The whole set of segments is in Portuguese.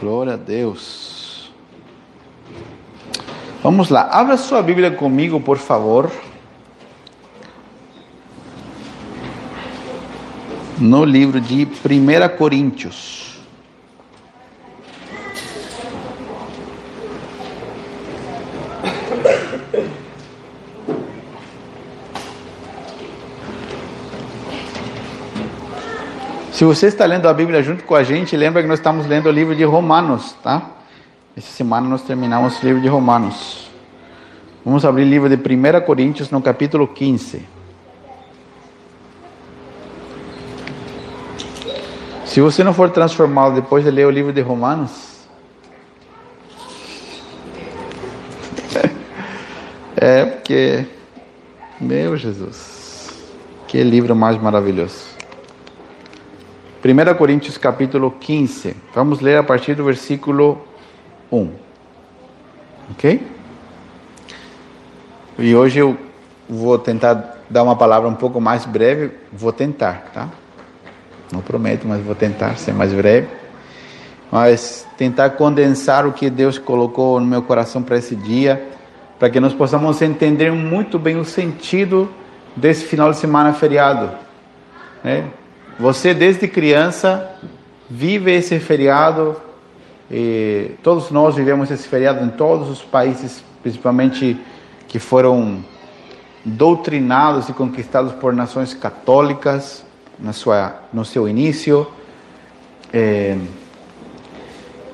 Glória a Deus. Vamos lá, abra sua Bíblia comigo, por favor. No livro de 1 Coríntios. Se você está lendo a Bíblia junto com a gente, lembra que nós estamos lendo o livro de Romanos, tá? Essa semana nós terminamos o livro de Romanos. Vamos abrir o livro de 1 Coríntios no capítulo 15. Se você não for transformado depois de ler o livro de Romanos, é porque, meu Jesus, que livro mais maravilhoso. 1 Coríntios capítulo 15. Vamos ler a partir do versículo 1. Ok? E hoje eu vou tentar dar uma palavra um pouco mais breve. Vou tentar, tá? Não prometo, mas vou tentar ser mais breve. Mas tentar condensar o que Deus colocou no meu coração para esse dia, para que nós possamos entender muito bem o sentido desse final de semana feriado. Né? Você, desde criança, vive esse feriado. Todos nós vivemos esse feriado em todos os países, principalmente que foram doutrinados e conquistados por nações católicas na sua, no seu início. É,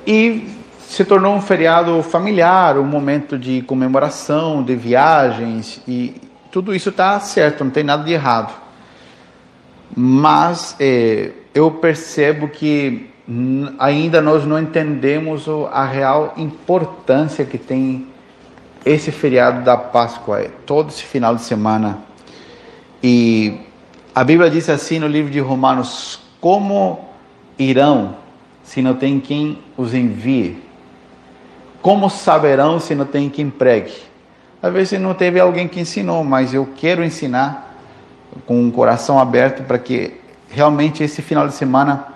e se tornou um feriado familiar, um momento de comemoração, de viagens, e tudo isso está certo, não tem nada de errado mas é, eu percebo que ainda nós não entendemos a real importância que tem esse feriado da Páscoa, é, todo esse final de semana. E a Bíblia diz assim no livro de Romanos: Como irão se não tem quem os envie? Como saberão se não tem quem pregue? Às vezes não teve alguém que ensinou, mas eu quero ensinar com um coração aberto para que realmente esse final de semana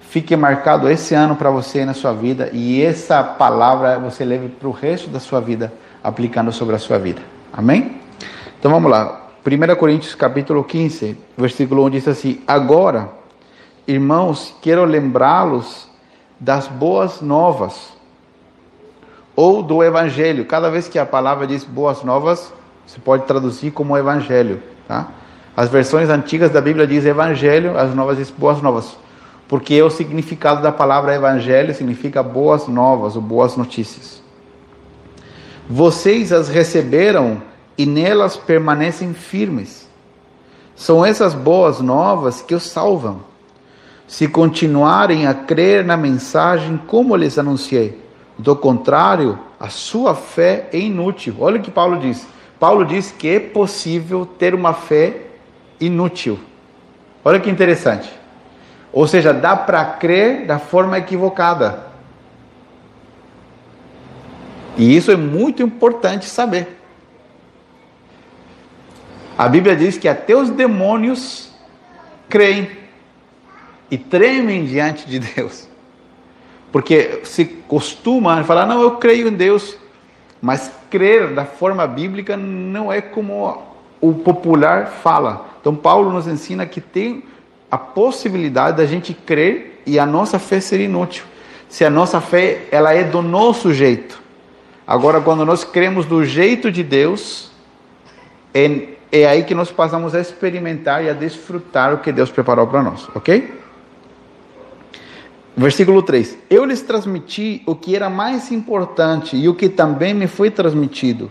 fique marcado esse ano para você na sua vida e essa palavra você leve para o resto da sua vida, aplicando sobre a sua vida. Amém? Então vamos lá. 1 Coríntios capítulo 15, versículo 1 diz assim: Agora, irmãos, quero lembrá-los das boas novas ou do evangelho. Cada vez que a palavra diz boas novas, você pode traduzir como evangelho, tá? As versões antigas da Bíblia diz evangelho, as novas diz boas novas. Porque o significado da palavra evangelho significa boas novas ou boas notícias. Vocês as receberam e nelas permanecem firmes. São essas boas novas que os salvam. Se continuarem a crer na mensagem como lhes anunciei. Do contrário, a sua fé é inútil. Olha o que Paulo diz. Paulo diz que é possível ter uma fé inútil. Olha que interessante. Ou seja, dá para crer da forma equivocada. E isso é muito importante saber. A Bíblia diz que até os demônios creem e tremem diante de Deus. Porque se costuma falar, não, eu creio em Deus. Mas crer da forma bíblica não é como o popular fala. Então Paulo nos ensina que tem a possibilidade da gente crer e a nossa fé ser inútil. Se a nossa fé ela é do nosso jeito. Agora quando nós cremos do jeito de Deus, é, é aí que nós passamos a experimentar e a desfrutar o que Deus preparou para nós, ok? Versículo 3: Eu lhes transmiti o que era mais importante e o que também me foi transmitido.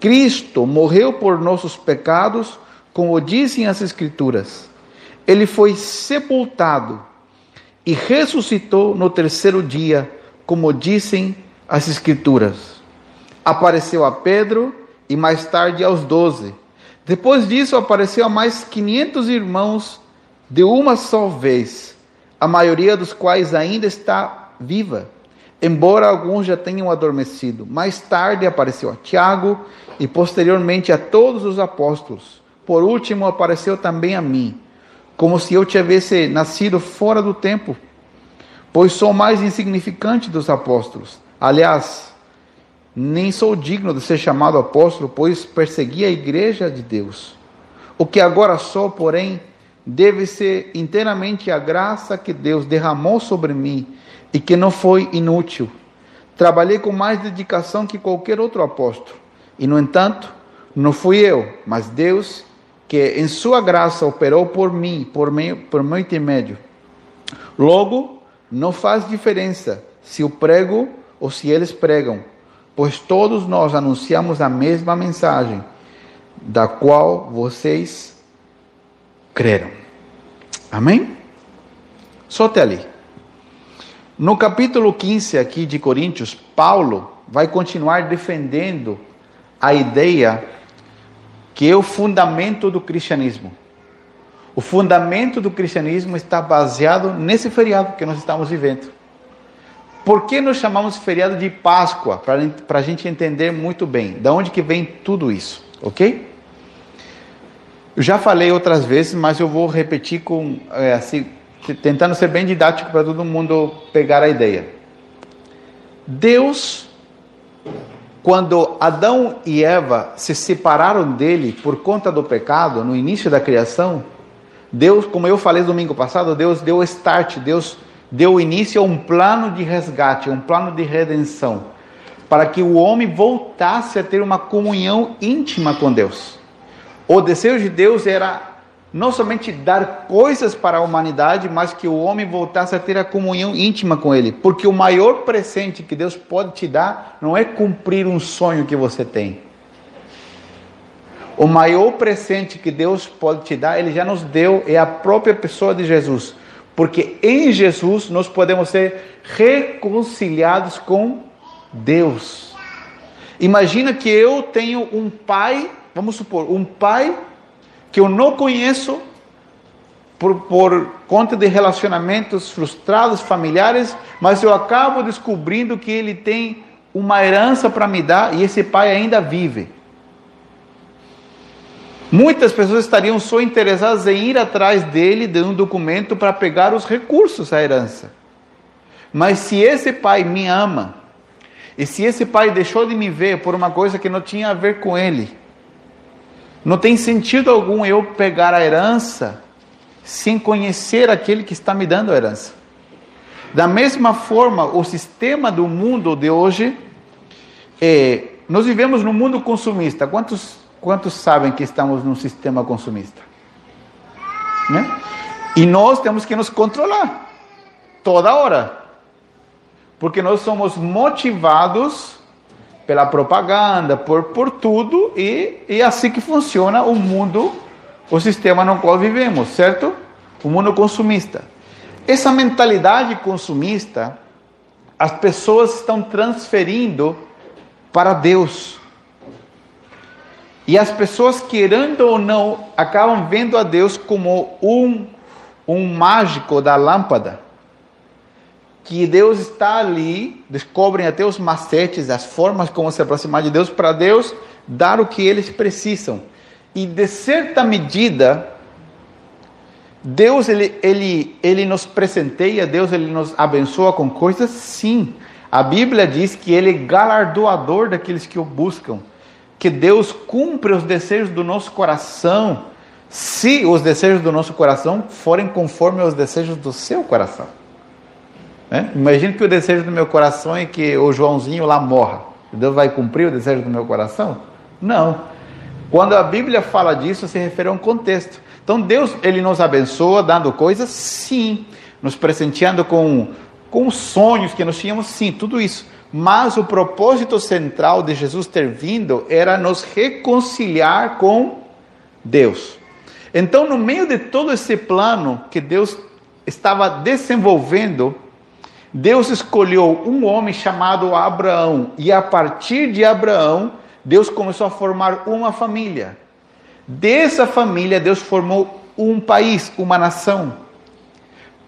Cristo morreu por nossos pecados como dizem as Escrituras, ele foi sepultado e ressuscitou no terceiro dia, como dizem as Escrituras. Apareceu a Pedro e mais tarde aos doze. Depois disso, apareceu a mais quinhentos irmãos de uma só vez, a maioria dos quais ainda está viva, embora alguns já tenham adormecido. Mais tarde apareceu a Tiago e posteriormente a todos os apóstolos. Por último, apareceu também a mim, como se eu tivesse nascido fora do tempo. pois sou mais insignificante dos apóstolos. Aliás, nem sou digno de ser chamado apóstolo, pois persegui a igreja de Deus. O que agora sou, porém, deve ser inteiramente a graça que Deus derramou sobre mim e que não foi inútil. Trabalhei com mais dedicação que qualquer outro apóstolo. E, no entanto, não fui eu, mas Deus, que em sua graça operou por mim, por meu, por meu intermédio. Logo, não faz diferença se eu prego ou se eles pregam, pois todos nós anunciamos a mesma mensagem, da qual vocês creram. Amém? Só até ali. No capítulo 15 aqui de Coríntios, Paulo vai continuar defendendo a ideia que é o fundamento do cristianismo. O fundamento do cristianismo está baseado nesse feriado que nós estamos vivendo. Por que nós chamamos feriado de Páscoa? Para a gente entender muito bem de onde que vem tudo isso, ok? Eu já falei outras vezes, mas eu vou repetir com é, assim, tentando ser bem didático para todo mundo pegar a ideia. Deus, quando Adão e Eva se separaram dele por conta do pecado, no início da criação, Deus, como eu falei domingo passado, Deus deu start, Deus deu início a um plano de resgate, um plano de redenção, para que o homem voltasse a ter uma comunhão íntima com Deus. O desejo de Deus era não somente dar coisas para a humanidade, mas que o homem voltasse a ter a comunhão íntima com Ele. Porque o maior presente que Deus pode te dar não é cumprir um sonho que você tem. O maior presente que Deus pode te dar, Ele já nos deu, é a própria pessoa de Jesus. Porque em Jesus nós podemos ser reconciliados com Deus. Imagina que eu tenho um pai, vamos supor, um pai que eu não conheço por, por conta de relacionamentos frustrados, familiares, mas eu acabo descobrindo que ele tem uma herança para me dar e esse pai ainda vive. Muitas pessoas estariam só interessadas em ir atrás dele de um documento para pegar os recursos da herança. Mas se esse pai me ama, e se esse pai deixou de me ver por uma coisa que não tinha a ver com ele, não tem sentido algum eu pegar a herança sem conhecer aquele que está me dando a herança. Da mesma forma, o sistema do mundo de hoje, é, nós vivemos num mundo consumista. Quantos, quantos sabem que estamos num sistema consumista? Né? E nós temos que nos controlar toda hora, porque nós somos motivados pela propaganda, por, por tudo, e, e assim que funciona o mundo, o sistema no qual vivemos, certo? O mundo consumista. Essa mentalidade consumista, as pessoas estão transferindo para Deus. E as pessoas, querendo ou não, acabam vendo a Deus como um, um mágico da lâmpada que Deus está ali, descobrem até os macetes, as formas como se aproximar de Deus, para Deus dar o que eles precisam. E de certa medida, Deus ele, ele, ele nos presenteia, Deus ele nos abençoa com coisas, sim. A Bíblia diz que ele é galardoador daqueles que o buscam, que Deus cumpre os desejos do nosso coração, se os desejos do nosso coração forem conforme aos desejos do seu coração. Né? Imagina que o desejo do meu coração é que o Joãozinho lá morra. Deus vai cumprir o desejo do meu coração? Não. Quando a Bíblia fala disso, se refere a um contexto. Então Deus, ele nos abençoa dando coisas, sim. Nos presenteando com, com sonhos que nós tínhamos, sim, tudo isso. Mas o propósito central de Jesus ter vindo era nos reconciliar com Deus. Então, no meio de todo esse plano que Deus estava desenvolvendo, Deus escolheu um homem chamado Abraão, e a partir de Abraão, Deus começou a formar uma família. Dessa família, Deus formou um país, uma nação.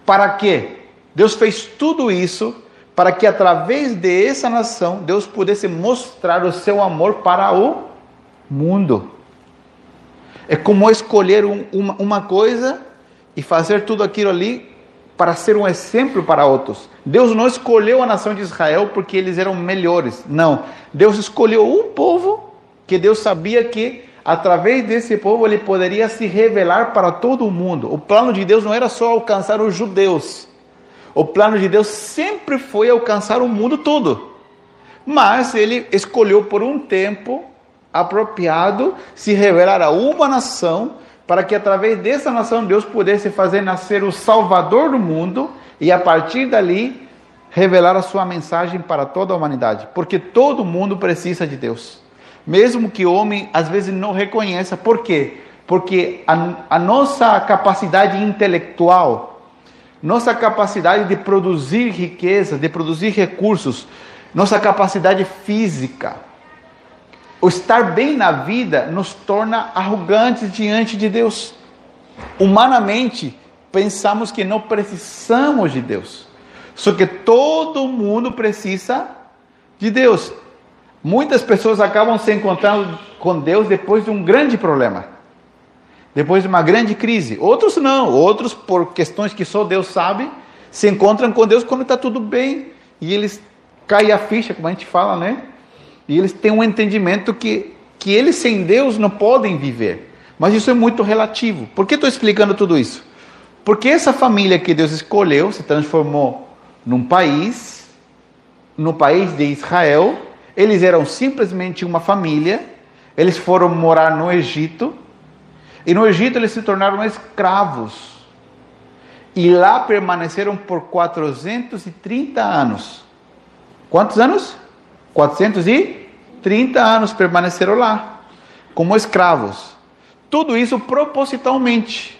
Para quê? Deus fez tudo isso para que através dessa nação Deus pudesse mostrar o seu amor para o mundo. É como escolher um, uma, uma coisa e fazer tudo aquilo ali para ser um exemplo para outros. Deus não escolheu a nação de Israel porque eles eram melhores. Não. Deus escolheu um povo que Deus sabia que através desse povo ele poderia se revelar para todo o mundo. O plano de Deus não era só alcançar os judeus. O plano de Deus sempre foi alcançar o mundo todo. Mas ele escolheu por um tempo apropriado se revelar a uma nação para que através dessa nação Deus pudesse fazer nascer o Salvador do mundo e a partir dali revelar a sua mensagem para toda a humanidade, porque todo mundo precisa de Deus. Mesmo que o homem às vezes não reconheça, por quê? Porque a, a nossa capacidade intelectual, nossa capacidade de produzir riqueza, de produzir recursos, nossa capacidade física, o estar bem na vida nos torna arrogantes diante de Deus. Humanamente, pensamos que não precisamos de Deus. Só que todo mundo precisa de Deus. Muitas pessoas acabam se encontrando com Deus depois de um grande problema, depois de uma grande crise. Outros não, outros, por questões que só Deus sabe, se encontram com Deus quando está tudo bem e eles caem a ficha, como a gente fala, né? E eles têm um entendimento que, que eles sem Deus não podem viver. Mas isso é muito relativo. Por que estou explicando tudo isso? Porque essa família que Deus escolheu se transformou num país, no país de Israel. Eles eram simplesmente uma família. Eles foram morar no Egito. E no Egito eles se tornaram escravos. E lá permaneceram por 430 anos. Quantos anos? 430 anos permaneceram lá, como escravos. Tudo isso propositalmente.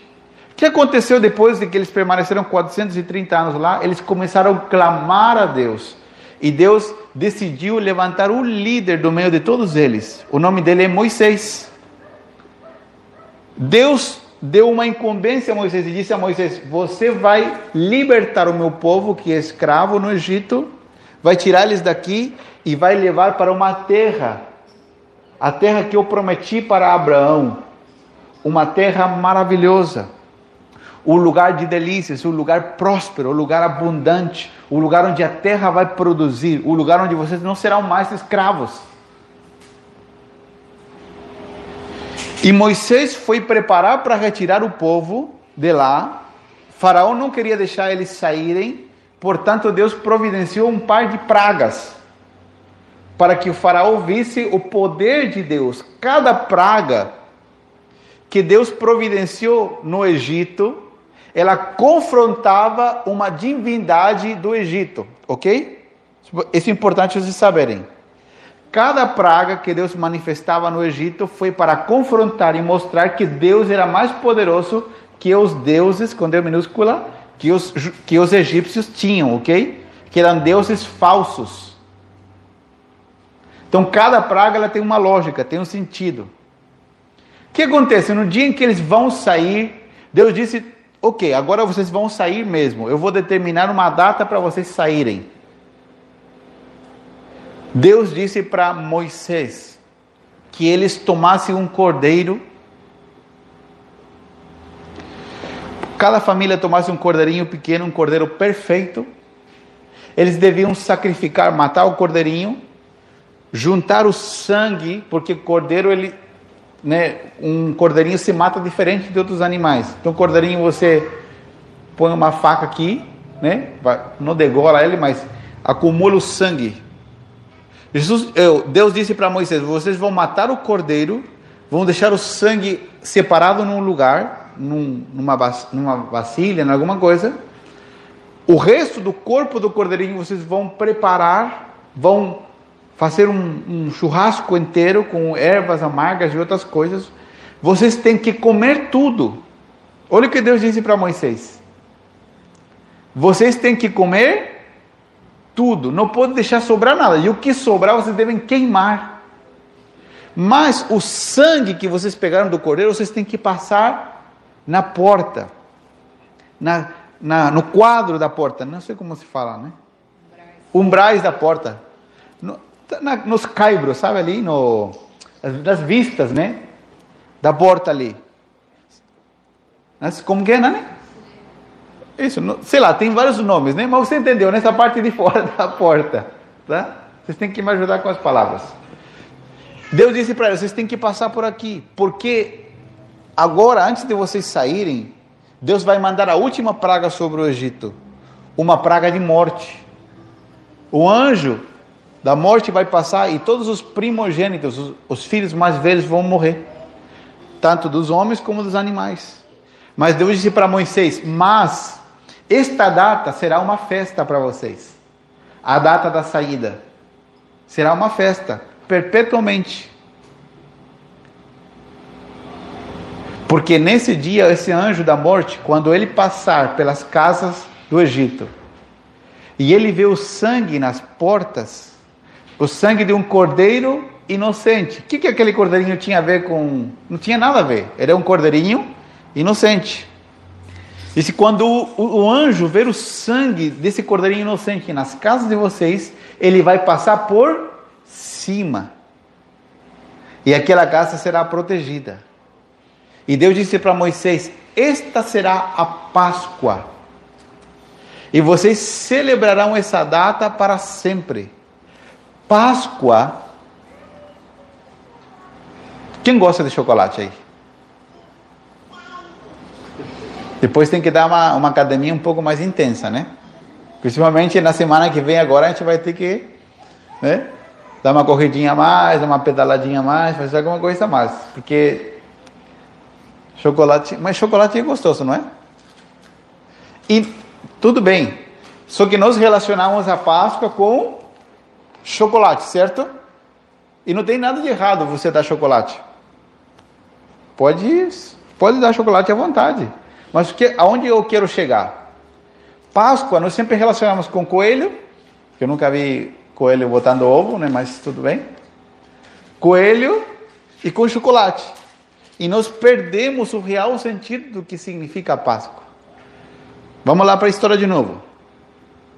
O que aconteceu depois de que eles permaneceram 430 anos lá? Eles começaram a clamar a Deus. E Deus decidiu levantar um líder do meio de todos eles. O nome dele é Moisés. Deus deu uma incumbência a Moisés e disse a Moisés: Você vai libertar o meu povo que é escravo no Egito, vai tirar eles daqui e vai levar para uma terra, a terra que eu prometi para Abraão, uma terra maravilhosa, o lugar de delícias, o lugar próspero, o lugar abundante, o lugar onde a terra vai produzir, o lugar onde vocês não serão mais escravos. E Moisés foi preparar para retirar o povo de lá. Faraó não queria deixar eles saírem, portanto, Deus providenciou um par de pragas para que o faraó visse o poder de Deus. Cada praga que Deus providenciou no Egito, ela confrontava uma divindade do Egito, ok? Isso é importante vocês saberem. Cada praga que Deus manifestava no Egito foi para confrontar e mostrar que Deus era mais poderoso que os deuses, com Deus minúscula, que os, que os egípcios tinham, ok? Que eram deuses falsos. Então cada praga ela tem uma lógica, tem um sentido. O que acontece? No dia em que eles vão sair, Deus disse: Ok, agora vocês vão sair mesmo. Eu vou determinar uma data para vocês saírem. Deus disse para Moisés que eles tomassem um cordeiro. Cada família tomasse um cordeirinho pequeno, um cordeiro perfeito. Eles deviam sacrificar, matar o cordeirinho juntar o sangue, porque cordeiro ele, né, um cordeirinho se mata diferente de outros animais. Então cordeirinho você põe uma faca aqui, né, não degola ele, mas acumula o sangue. Jesus, Deus disse para Moisés: vocês vão matar o cordeiro, vão deixar o sangue separado num lugar, num, numa, numa vasilha, em alguma coisa. O resto do corpo do cordeirinho vocês vão preparar, vão fazer um, um churrasco inteiro com ervas amargas e outras coisas, vocês têm que comer tudo. Olha o que Deus disse para Moisés: vocês têm que comer tudo, não pode deixar sobrar nada, e o que sobrar vocês devem queimar. Mas o sangue que vocês pegaram do cordeiro, vocês têm que passar na porta, na, na, no quadro da porta, não sei como se fala, né? Umbrais da porta. Tá na, nos caibros, sabe ali, no, nas vistas, né? Da porta ali. Como que é, né? Isso, sei lá, tem vários nomes, né? Mas você entendeu, nessa parte de fora da porta, tá? Vocês têm que me ajudar com as palavras. Deus disse para eles: vocês têm que passar por aqui, porque agora, antes de vocês saírem, Deus vai mandar a última praga sobre o Egito uma praga de morte. O anjo da morte vai passar e todos os primogênitos, os, os filhos mais velhos, vão morrer, tanto dos homens como dos animais. Mas Deus disse para Moisés: Mas esta data será uma festa para vocês, a data da saída será uma festa perpetuamente. Porque nesse dia, esse anjo da morte, quando ele passar pelas casas do Egito, e ele vê o sangue nas portas, o sangue de um cordeiro inocente. O que, que aquele cordeirinho tinha a ver com. Não tinha nada a ver. Era um cordeirinho inocente. E se quando o, o, anjo ver o sangue desse cordeirinho inocente nas casas de vocês, ele vai passar por cima. E aquela casa será protegida. E Deus disse para Moisés: Esta será a Páscoa. E vocês celebrarão essa data para sempre. Páscoa. Quem gosta de chocolate aí? Depois tem que dar uma, uma academia um pouco mais intensa, né? Principalmente na semana que vem agora a gente vai ter que né, dar uma corridinha a mais, dar uma pedaladinha a mais, fazer alguma coisa a mais. Porque chocolate, mas chocolate é gostoso, não é? E tudo bem. Só que nós relacionamos a Páscoa com chocolate, certo? E não tem nada de errado você dar chocolate. Pode, pode dar chocolate à vontade. Mas que, aonde eu quero chegar? Páscoa, nós sempre relacionamos com coelho, que eu nunca vi coelho botando ovo, né? Mas tudo bem. Coelho e com chocolate. E nós perdemos o real sentido do que significa a Páscoa. Vamos lá para a história de novo.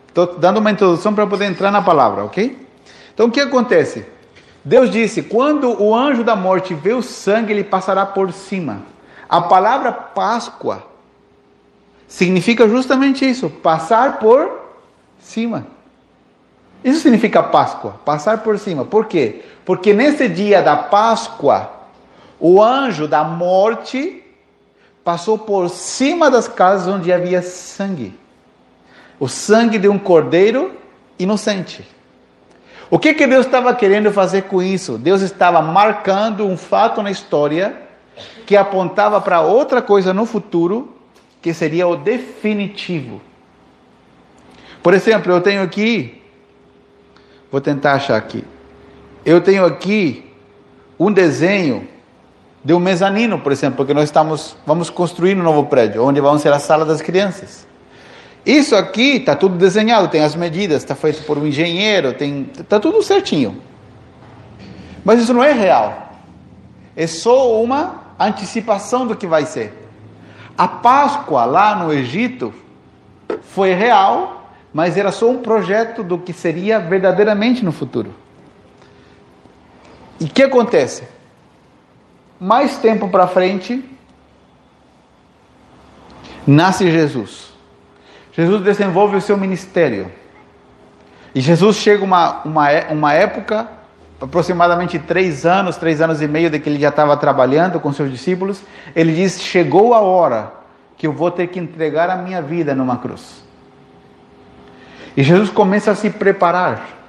Estou dando uma introdução para poder entrar na palavra, ok? Então o que acontece? Deus disse: quando o anjo da morte vê o sangue, ele passará por cima. A palavra Páscoa significa justamente isso: passar por cima. Isso significa Páscoa, passar por cima. Por quê? Porque nesse dia da Páscoa, o anjo da morte passou por cima das casas onde havia sangue. O sangue de um cordeiro inocente. O que, que Deus estava querendo fazer com isso? Deus estava marcando um fato na história que apontava para outra coisa no futuro, que seria o definitivo. Por exemplo, eu tenho aqui Vou tentar achar aqui. Eu tenho aqui um desenho de um mezanino, por exemplo, porque nós estamos vamos construir um novo prédio, onde vão ser as salas das crianças. Isso aqui está tudo desenhado, tem as medidas, está feito por um engenheiro, tem está tudo certinho. Mas isso não é real. É só uma antecipação do que vai ser. A Páscoa lá no Egito foi real, mas era só um projeto do que seria verdadeiramente no futuro. E o que acontece? Mais tempo para frente, nasce Jesus. Jesus desenvolve o seu ministério. E Jesus chega uma, uma, uma época, aproximadamente três anos, três anos e meio de que ele já estava trabalhando com seus discípulos. Ele diz: Chegou a hora que eu vou ter que entregar a minha vida numa cruz. E Jesus começa a se preparar.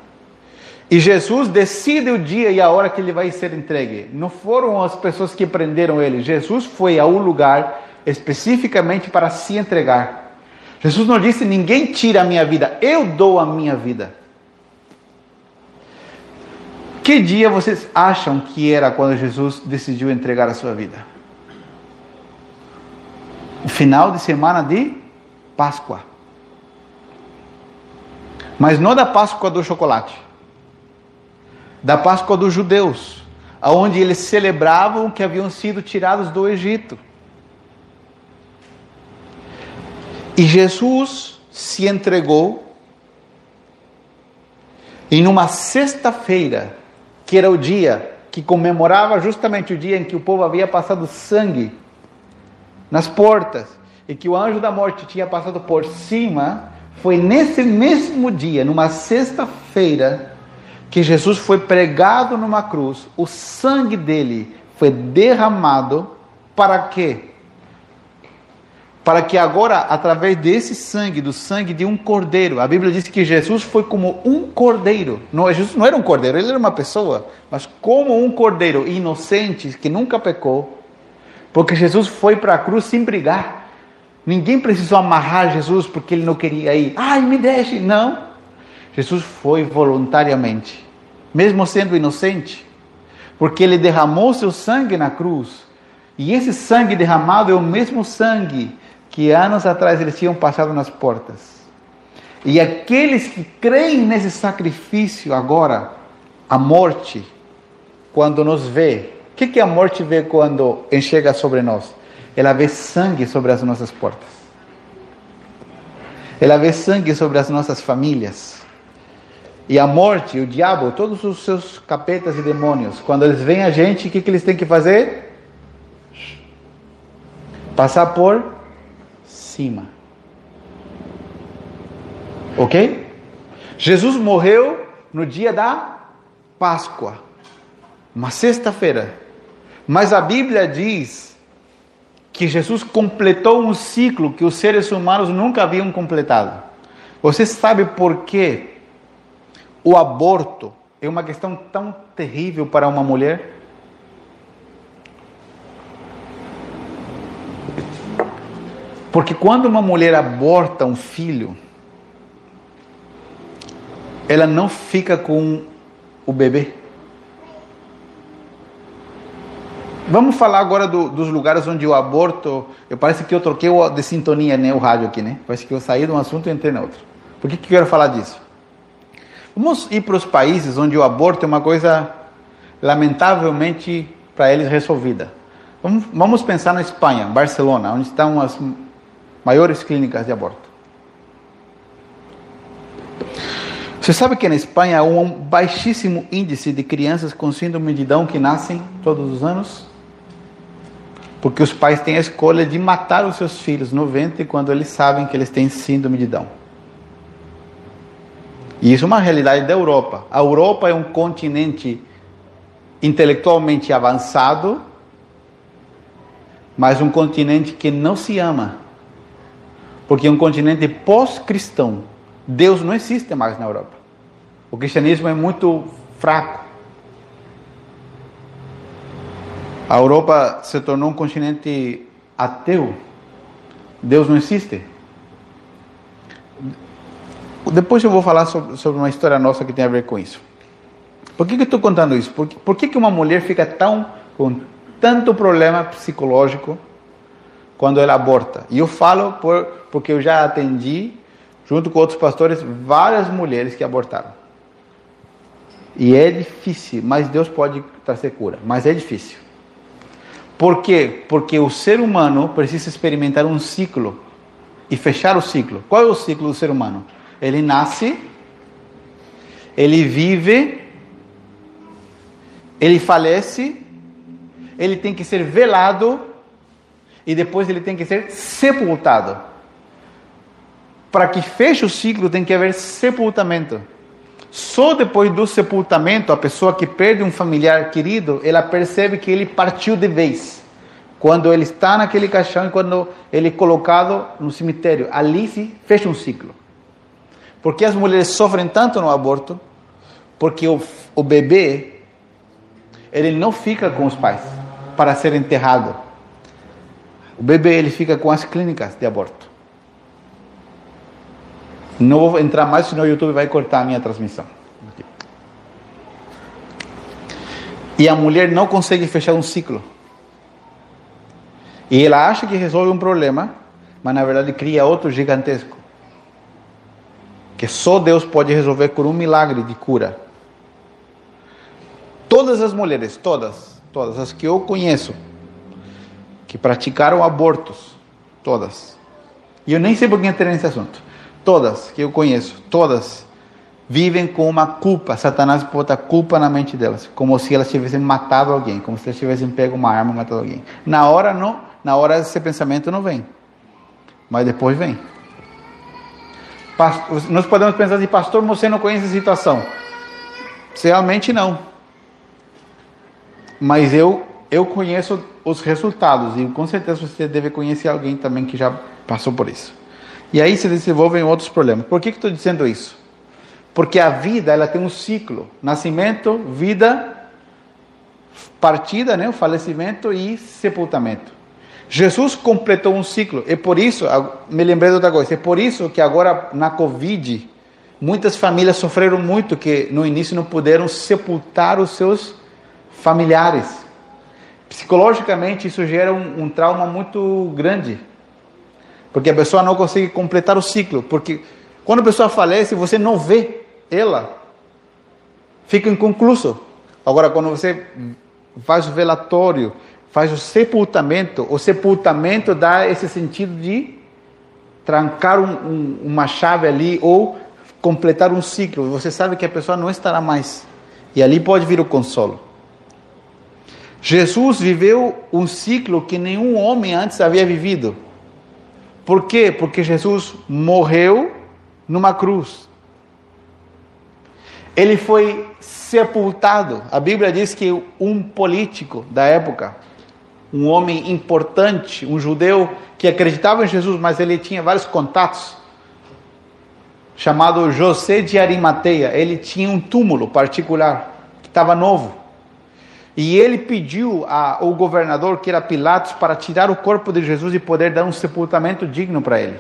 E Jesus decide o dia e a hora que ele vai ser entregue. Não foram as pessoas que prenderam ele. Jesus foi a um lugar especificamente para se entregar. Jesus não disse: ninguém tira a minha vida, eu dou a minha vida. Que dia vocês acham que era quando Jesus decidiu entregar a sua vida? O final de semana de Páscoa mas não da Páscoa do chocolate, da Páscoa dos judeus, aonde eles celebravam que haviam sido tirados do Egito. E Jesus se entregou em uma sexta-feira, que era o dia que comemorava justamente o dia em que o povo havia passado sangue nas portas e que o anjo da morte tinha passado por cima, foi nesse mesmo dia, numa sexta-feira, que Jesus foi pregado numa cruz, o sangue dele foi derramado para quê? Para que agora, através desse sangue, do sangue de um cordeiro, a Bíblia diz que Jesus foi como um cordeiro. Não, Jesus não era um cordeiro, ele era uma pessoa, mas como um cordeiro inocente que nunca pecou, porque Jesus foi para a cruz sem brigar. Ninguém precisou amarrar Jesus porque ele não queria ir. Ai, me deixe. Não. Jesus foi voluntariamente, mesmo sendo inocente, porque ele derramou seu sangue na cruz. E esse sangue derramado é o mesmo sangue que anos atrás eles tinham passado nas portas. E aqueles que creem nesse sacrifício agora, a morte, quando nos vê, o que, que a morte vê quando enxerga sobre nós? Ela vê sangue sobre as nossas portas. Ela vê sangue sobre as nossas famílias. E a morte, o diabo, todos os seus capetas e demônios, quando eles veem a gente, o que, que eles têm que fazer? Passar por cima. Ok? Jesus morreu no dia da Páscoa, uma sexta-feira. Mas a Bíblia diz que Jesus completou um ciclo que os seres humanos nunca haviam completado. Você sabe por que o aborto é uma questão tão terrível para uma mulher? Porque quando uma mulher aborta um filho, ela não fica com o bebê. Vamos falar agora do, dos lugares onde o aborto. Eu parece que eu troquei de sintonia, né, o rádio aqui, né? Parece que eu saí de um assunto e entrei no outro. Por que, que eu quero falar disso? Vamos ir para os países onde o aborto é uma coisa lamentavelmente para eles resolvida. Vamos, pensar na Espanha, Barcelona, onde estão as maiores clínicas de aborto. Você sabe que na Espanha há um baixíssimo índice de crianças com síndrome de Down que nascem todos os anos? Porque os pais têm a escolha de matar os seus filhos no ventre quando eles sabem que eles têm síndrome de Down. E isso é uma realidade da Europa. A Europa é um continente intelectualmente avançado, mas um continente que não se ama porque é um continente pós-cristão. Deus não existe mais na Europa. O cristianismo é muito fraco. A Europa se tornou um continente ateu. Deus não existe. Depois eu vou falar sobre, sobre uma história nossa que tem a ver com isso. Por que, que eu estou contando isso? Por, por que, que uma mulher fica tão com tanto problema psicológico quando ela aborta? E eu falo por porque eu já atendi, junto com outros pastores, várias mulheres que abortaram. E é difícil, mas Deus pode trazer cura, mas é difícil. Por quê? Porque o ser humano precisa experimentar um ciclo e fechar o ciclo. Qual é o ciclo do ser humano? Ele nasce, ele vive, ele falece, ele tem que ser velado e depois ele tem que ser sepultado para que feche o ciclo tem que haver sepultamento. Só depois do sepultamento, a pessoa que perde um familiar querido, ela percebe que ele partiu de vez. Quando ele está naquele caixão e quando ele é colocado no cemitério, ali se fecha um ciclo. Porque as mulheres sofrem tanto no aborto? Porque o, o bebê, ele não fica com os pais para ser enterrado. O bebê ele fica com as clínicas de aborto. Não vou entrar mais, senão o YouTube vai cortar a minha transmissão. E a mulher não consegue fechar um ciclo. E ela acha que resolve um problema, mas na verdade cria outro gigantesco. Que só Deus pode resolver com um milagre de cura. Todas as mulheres, todas, todas as que eu conheço, que praticaram abortos, todas. E eu nem sei por que entrei nesse assunto todas que eu conheço, todas, vivem com uma culpa. Satanás bota culpa na mente delas, como se elas tivessem matado alguém, como se elas tivessem pego uma arma e matado alguém. Na hora não, na hora esse pensamento não vem. mas depois vem. Nós podemos pensar assim, pastor, você não conhece a situação. Realmente não. Mas eu, eu conheço os resultados e com certeza você deve conhecer alguém também que já passou por isso. E aí se desenvolvem outros problemas. Por que, que estou dizendo isso? Porque a vida ela tem um ciclo: nascimento, vida, partida, né, o falecimento e sepultamento. Jesus completou um ciclo. É por isso, me lembrei de outra coisa, é por isso que agora na Covid, muitas famílias sofreram muito, que no início não puderam sepultar os seus familiares. Psicologicamente, isso gera um, um trauma muito grande. Porque a pessoa não consegue completar o ciclo. Porque quando a pessoa falece, você não vê ela. Fica inconcluso. Agora, quando você faz o velatório, faz o sepultamento, o sepultamento dá esse sentido de trancar um, um, uma chave ali ou completar um ciclo. Você sabe que a pessoa não estará mais. E ali pode vir o consolo. Jesus viveu um ciclo que nenhum homem antes havia vivido. Por quê? Porque Jesus morreu numa cruz. Ele foi sepultado. A Bíblia diz que um político da época, um homem importante, um judeu que acreditava em Jesus, mas ele tinha vários contatos, chamado José de Arimateia. Ele tinha um túmulo particular que estava novo. E ele pediu ao governador, que era Pilatos, para tirar o corpo de Jesus e poder dar um sepultamento digno para ele.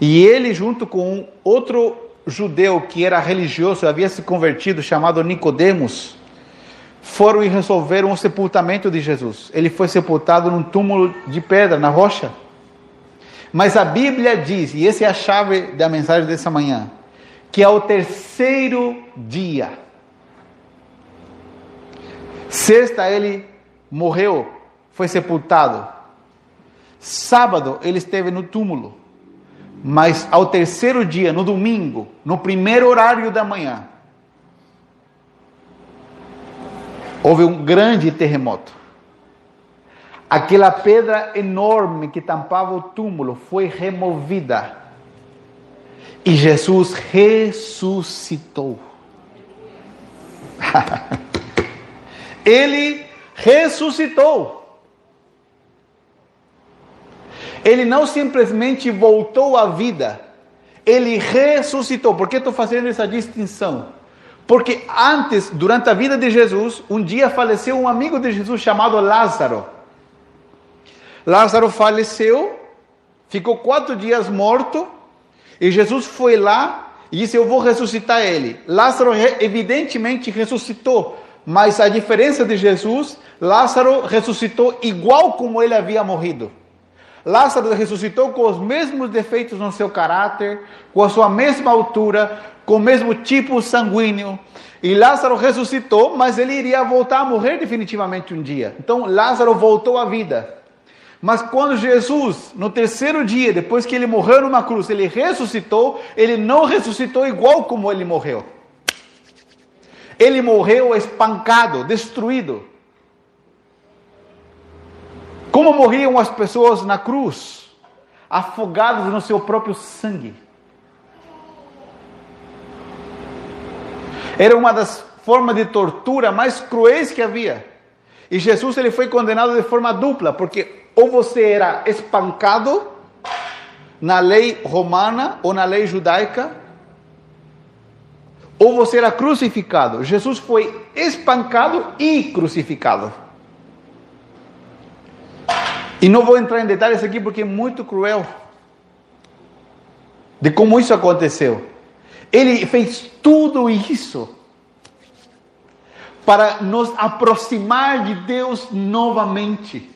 E ele, junto com outro judeu que era religioso, havia se convertido, chamado Nicodemos, foram e resolveram o sepultamento de Jesus. Ele foi sepultado num túmulo de pedra, na rocha. Mas a Bíblia diz, e essa é a chave da mensagem dessa manhã, que ao terceiro dia, sexta ele morreu, foi sepultado. Sábado ele esteve no túmulo. Mas ao terceiro dia, no domingo, no primeiro horário da manhã, houve um grande terremoto. Aquela pedra enorme que tampava o túmulo foi removida. E Jesus ressuscitou. Ele ressuscitou. Ele não simplesmente voltou à vida, ele ressuscitou. Por que estou fazendo essa distinção? Porque antes, durante a vida de Jesus, um dia faleceu um amigo de Jesus chamado Lázaro. Lázaro faleceu, ficou quatro dias morto, e Jesus foi lá e disse: Eu vou ressuscitar ele. Lázaro, evidentemente, ressuscitou, mas a diferença de Jesus, Lázaro ressuscitou igual como ele havia morrido. Lázaro ressuscitou com os mesmos defeitos no seu caráter, com a sua mesma altura, com o mesmo tipo sanguíneo. E Lázaro ressuscitou, mas ele iria voltar a morrer definitivamente um dia. Então Lázaro voltou à vida. Mas quando Jesus, no terceiro dia, depois que ele morreu numa cruz, ele ressuscitou, ele não ressuscitou igual como ele morreu. Ele morreu espancado, destruído. Como morriam as pessoas na cruz, afogadas no seu próprio sangue. Era uma das formas de tortura mais cruéis que havia. E Jesus ele foi condenado de forma dupla, porque ou você era espancado na lei romana ou na lei judaica, ou você era crucificado. Jesus foi espancado e crucificado. E não vou entrar em detalhes aqui porque é muito cruel de como isso aconteceu. Ele fez tudo isso para nos aproximar de Deus novamente.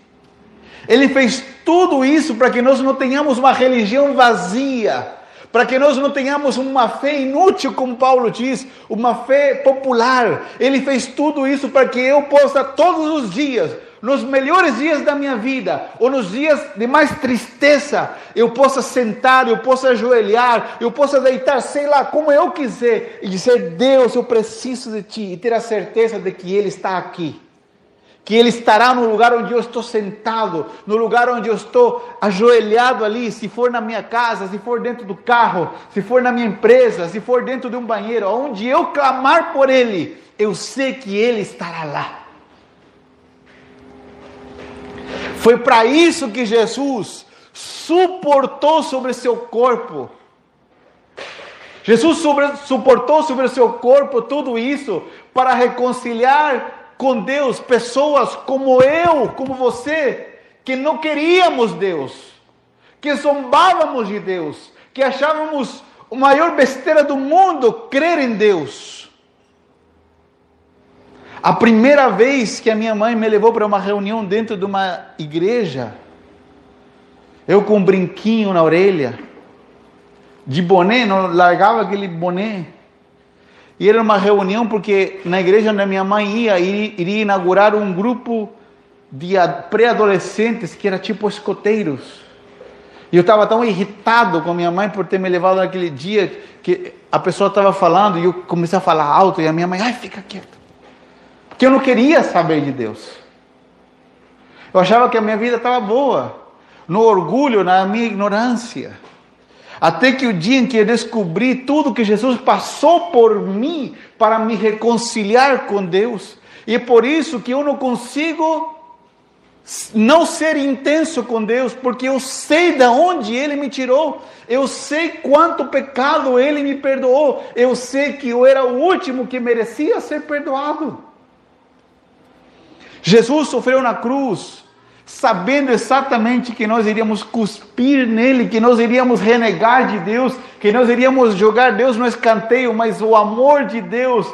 Ele fez tudo isso para que nós não tenhamos uma religião vazia, para que nós não tenhamos uma fé inútil, como Paulo diz, uma fé popular. Ele fez tudo isso para que eu possa todos os dias nos melhores dias da minha vida, ou nos dias de mais tristeza, eu possa sentar, eu possa ajoelhar, eu possa deitar, sei lá, como eu quiser, e dizer: Deus, eu preciso de Ti, e ter a certeza de que Ele está aqui, que Ele estará no lugar onde eu estou sentado, no lugar onde eu estou ajoelhado ali, se for na minha casa, se for dentro do carro, se for na minha empresa, se for dentro de um banheiro, onde eu clamar por Ele, eu sei que Ele estará lá. Foi para isso que Jesus suportou sobre seu corpo. Jesus sobre, suportou sobre seu corpo tudo isso para reconciliar com Deus pessoas como eu, como você, que não queríamos Deus, que zombávamos de Deus, que achávamos a maior besteira do mundo crer em Deus. A primeira vez que a minha mãe me levou para uma reunião dentro de uma igreja, eu com um brinquinho na orelha, de boné, não largava aquele boné. E era uma reunião porque na igreja onde a minha mãe ia, iria inaugurar um grupo de pré-adolescentes que era tipo escoteiros. E eu estava tão irritado com a minha mãe por ter me levado naquele dia que a pessoa estava falando e eu comecei a falar alto e a minha mãe, ai, fica quieto. Porque eu não queria saber de Deus. Eu achava que a minha vida estava boa no orgulho, na minha ignorância. Até que o dia em que eu descobri tudo que Jesus passou por mim para me reconciliar com Deus, e é por isso que eu não consigo não ser intenso com Deus, porque eu sei de onde Ele me tirou, eu sei quanto pecado Ele me perdoou, eu sei que eu era o último que merecia ser perdoado. Jesus sofreu na cruz, sabendo exatamente que nós iríamos cuspir nele, que nós iríamos renegar de Deus, que nós iríamos jogar Deus no escanteio, mas o amor de Deus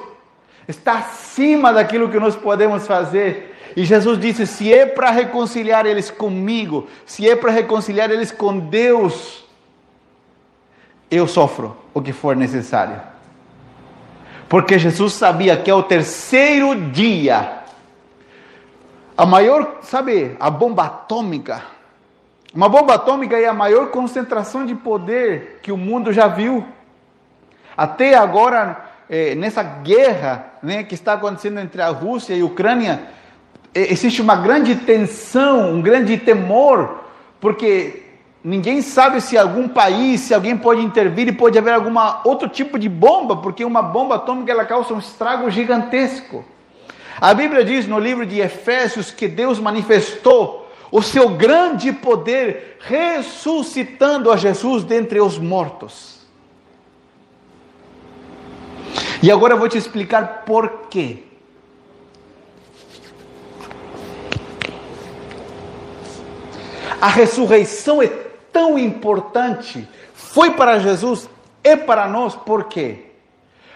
está acima daquilo que nós podemos fazer. E Jesus disse: se é para reconciliar eles comigo, se é para reconciliar eles com Deus, eu sofro o que for necessário. Porque Jesus sabia que ao terceiro dia, a maior, sabe, a bomba atômica. Uma bomba atômica é a maior concentração de poder que o mundo já viu. Até agora, é, nessa guerra né, que está acontecendo entre a Rússia e a Ucrânia, é, existe uma grande tensão, um grande temor, porque ninguém sabe se algum país, se alguém pode intervir e pode haver algum outro tipo de bomba, porque uma bomba atômica ela causa um estrago gigantesco. A Bíblia diz no livro de Efésios que Deus manifestou o seu grande poder ressuscitando a Jesus dentre os mortos. E agora eu vou te explicar por quê. A ressurreição é tão importante, foi para Jesus, é para nós, por quê?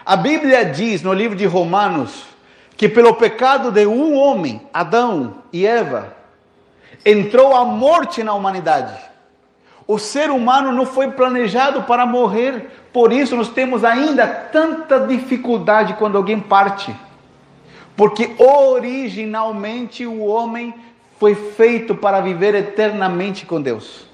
A Bíblia diz no livro de Romanos, que pelo pecado de um homem, Adão e Eva, entrou a morte na humanidade. O ser humano não foi planejado para morrer, por isso nós temos ainda tanta dificuldade quando alguém parte. Porque originalmente o homem foi feito para viver eternamente com Deus.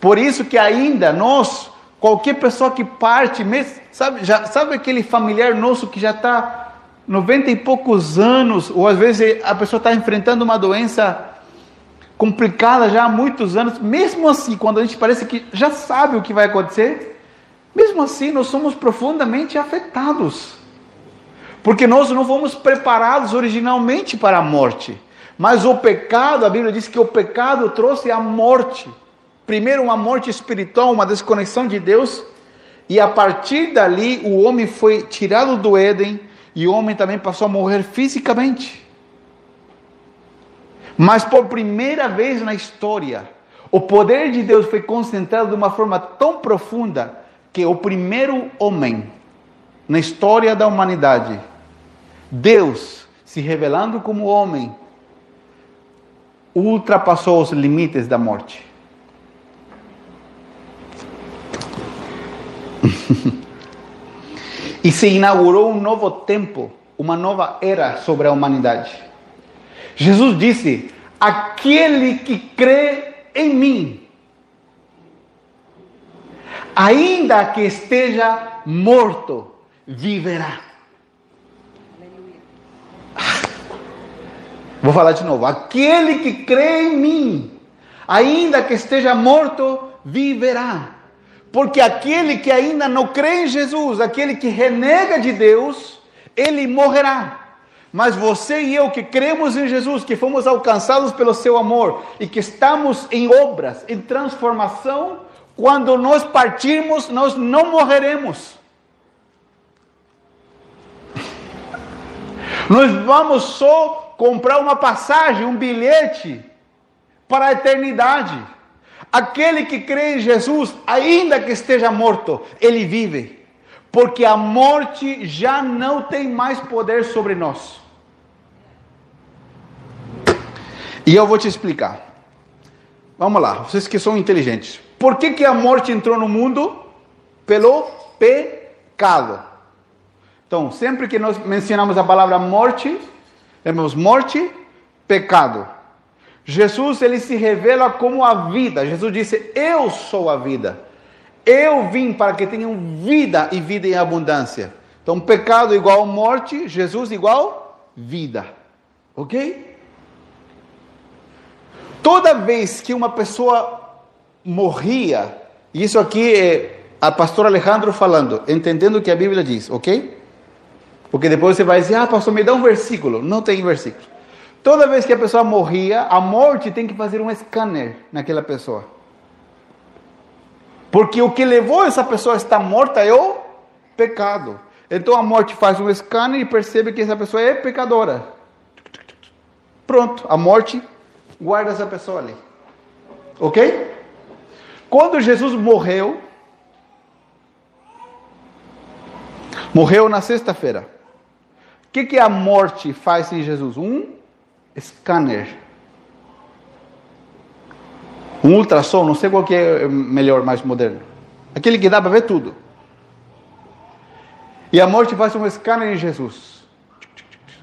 Por isso que ainda nós, qualquer pessoa que parte, sabe, já, sabe aquele familiar nosso que já está 90 e poucos anos, ou às vezes a pessoa está enfrentando uma doença complicada já há muitos anos, mesmo assim, quando a gente parece que já sabe o que vai acontecer, mesmo assim nós somos profundamente afetados. Porque nós não fomos preparados originalmente para a morte. Mas o pecado, a Bíblia diz que o pecado trouxe a morte. Primeiro, uma morte espiritual, uma desconexão de Deus. E a partir dali, o homem foi tirado do Éden, e o homem também passou a morrer fisicamente. Mas por primeira vez na história, o poder de Deus foi concentrado de uma forma tão profunda que o primeiro homem na história da humanidade, Deus se revelando como homem, ultrapassou os limites da morte. E se inaugurou um novo tempo, uma nova era sobre a humanidade. Jesus disse: Aquele que crê em mim, ainda que esteja morto, viverá. Vou falar de novo. Aquele que crê em mim, ainda que esteja morto, viverá. Porque aquele que ainda não crê em Jesus, aquele que renega de Deus, ele morrerá. Mas você e eu que cremos em Jesus, que fomos alcançados pelo seu amor e que estamos em obras, em transformação, quando nós partirmos, nós não morreremos. Nós vamos só comprar uma passagem, um bilhete para a eternidade. Aquele que crê em Jesus, ainda que esteja morto, ele vive, porque a morte já não tem mais poder sobre nós. E eu vou te explicar. Vamos lá, vocês que são inteligentes. Por que, que a morte entrou no mundo? Pelo pecado. Então, sempre que nós mencionamos a palavra morte, temos morte, pecado. Jesus ele se revela como a vida. Jesus disse: Eu sou a vida. Eu vim para que tenham vida e vida em abundância. Então, pecado igual morte, Jesus igual vida. Ok? Toda vez que uma pessoa morria, isso aqui é a pastora Alejandro falando, entendendo o que a Bíblia diz, ok? Porque depois você vai dizer, ah, pastor, me dá um versículo. Não tem versículo. Toda vez que a pessoa morria, a morte tem que fazer um scanner naquela pessoa. Porque o que levou essa pessoa a estar morta é o pecado. Então a morte faz um scanner e percebe que essa pessoa é pecadora. Pronto, a morte guarda essa pessoa ali. Ok? Quando Jesus morreu, morreu na sexta-feira. O que, que a morte faz em Jesus? Um scanner. Um ultrassom, não sei qual que é melhor, mais moderno. Aquele que dá para ver tudo. E a morte faz um scanner em Jesus.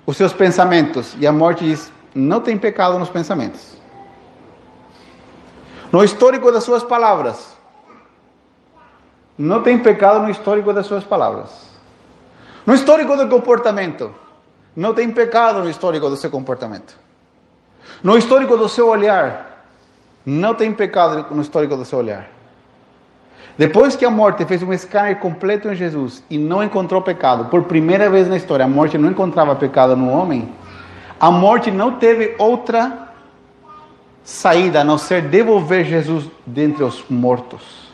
Os seus pensamentos. E a morte diz: não tem pecado nos pensamentos. No histórico das suas palavras. Não tem pecado no histórico das suas palavras. No histórico do comportamento. Não tem pecado no histórico do seu comportamento. No histórico do seu olhar, não tem pecado no histórico do seu olhar. Depois que a morte fez um scanner completo em Jesus e não encontrou pecado, por primeira vez na história, a morte não encontrava pecado no homem, a morte não teve outra saída a não ser devolver Jesus dentre os mortos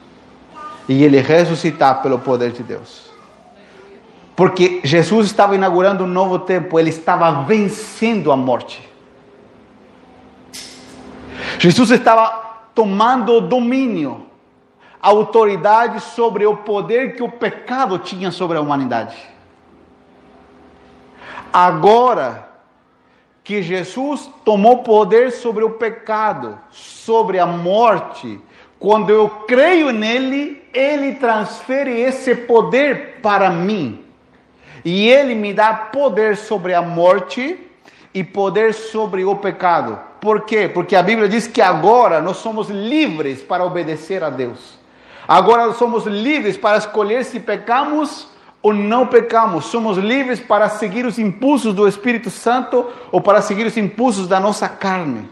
e ele ressuscitar pelo poder de Deus. Porque Jesus estava inaugurando um novo tempo, ele estava vencendo a morte. Jesus estava tomando domínio, autoridade sobre o poder que o pecado tinha sobre a humanidade. Agora que Jesus tomou poder sobre o pecado, sobre a morte, quando eu creio nele, ele transfere esse poder para mim. E ele me dá poder sobre a morte e poder sobre o pecado. Por quê? Porque a Bíblia diz que agora nós somos livres para obedecer a Deus. Agora nós somos livres para escolher se pecamos ou não pecamos. Somos livres para seguir os impulsos do Espírito Santo ou para seguir os impulsos da nossa carne.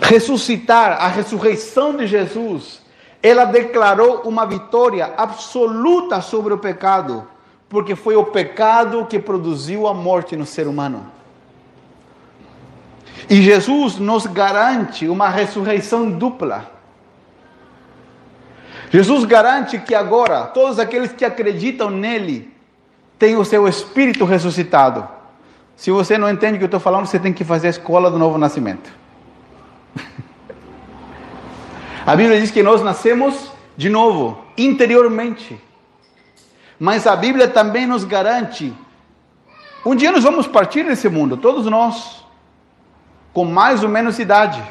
Ressuscitar, a ressurreição de Jesus ela declarou uma vitória absoluta sobre o pecado, porque foi o pecado que produziu a morte no ser humano. E Jesus nos garante uma ressurreição dupla. Jesus garante que agora todos aqueles que acreditam nele têm o seu espírito ressuscitado. Se você não entende o que eu estou falando, você tem que fazer a escola do novo nascimento. A Bíblia diz que nós nascemos de novo, interiormente. Mas a Bíblia também nos garante: um dia nós vamos partir desse mundo, todos nós, com mais ou menos idade.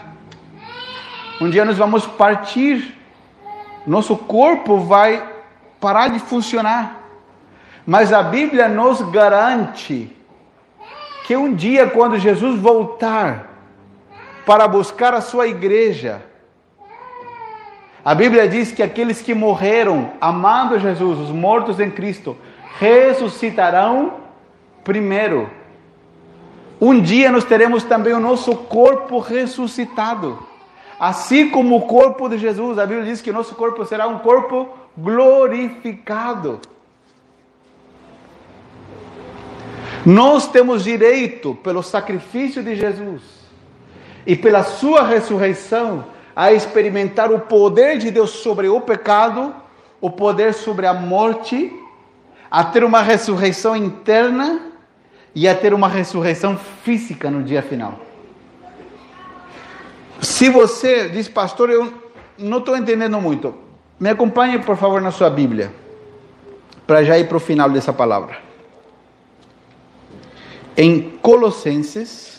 Um dia nós vamos partir, nosso corpo vai parar de funcionar. Mas a Bíblia nos garante que um dia, quando Jesus voltar para buscar a sua igreja, a Bíblia diz que aqueles que morreram amando Jesus, os mortos em Cristo, ressuscitarão primeiro. Um dia nós teremos também o nosso corpo ressuscitado. Assim como o corpo de Jesus, a Bíblia diz que o nosso corpo será um corpo glorificado. Nós temos direito, pelo sacrifício de Jesus e pela sua ressurreição, a experimentar o poder de Deus sobre o pecado, o poder sobre a morte, a ter uma ressurreição interna e a ter uma ressurreição física no dia final. Se você diz, pastor, eu não estou entendendo muito, me acompanhe, por favor, na sua Bíblia, para já ir para o final dessa palavra. Em Colossenses,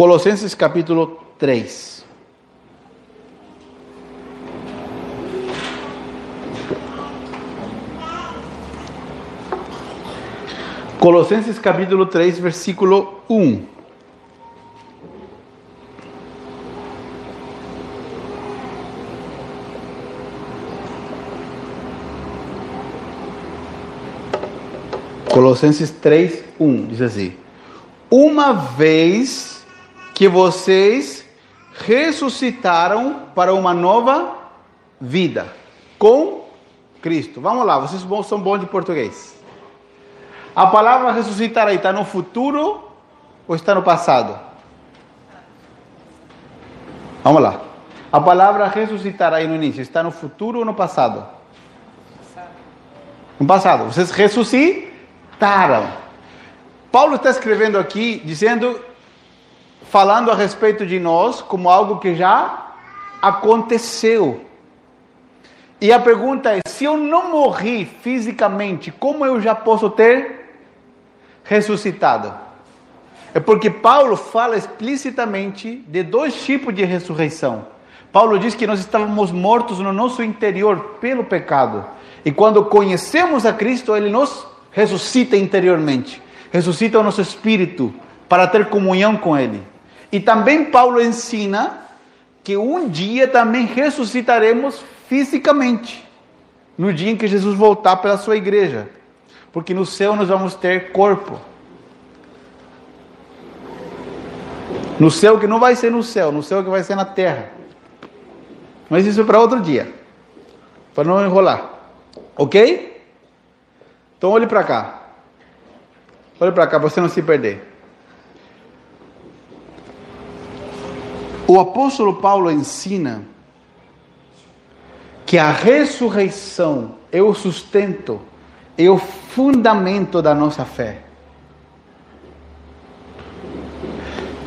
Colossenses capítulo 3. Colossenses capítulo 3, versículo 1. Colossenses 3, 1 diz assim: Uma vez que vocês ressuscitaram para uma nova vida com Cristo. Vamos lá, vocês são bons de português. A palavra ressuscitar aí está no futuro ou está no passado? Vamos lá. A palavra ressuscitar aí no início está no futuro ou no passado? No passado. Vocês ressuscitaram. Paulo está escrevendo aqui dizendo, falando a respeito de nós como algo que já aconteceu. E a pergunta é: se eu não morri fisicamente, como eu já posso ter ressuscitado. É porque Paulo fala explicitamente de dois tipos de ressurreição. Paulo diz que nós estávamos mortos no nosso interior pelo pecado. E quando conhecemos a Cristo, Ele nos ressuscita interiormente. Ressuscita o nosso espírito para ter comunhão com Ele. E também Paulo ensina que um dia também ressuscitaremos fisicamente. No dia em que Jesus voltar pela sua igreja porque no céu nós vamos ter corpo. No céu que não vai ser no céu, no céu que vai ser na terra. Mas isso é para outro dia, para não enrolar. Ok? Então olhe para cá. Olhe para cá para você não se perder. O apóstolo Paulo ensina que a ressurreição é o sustento é o fundamento da nossa fé.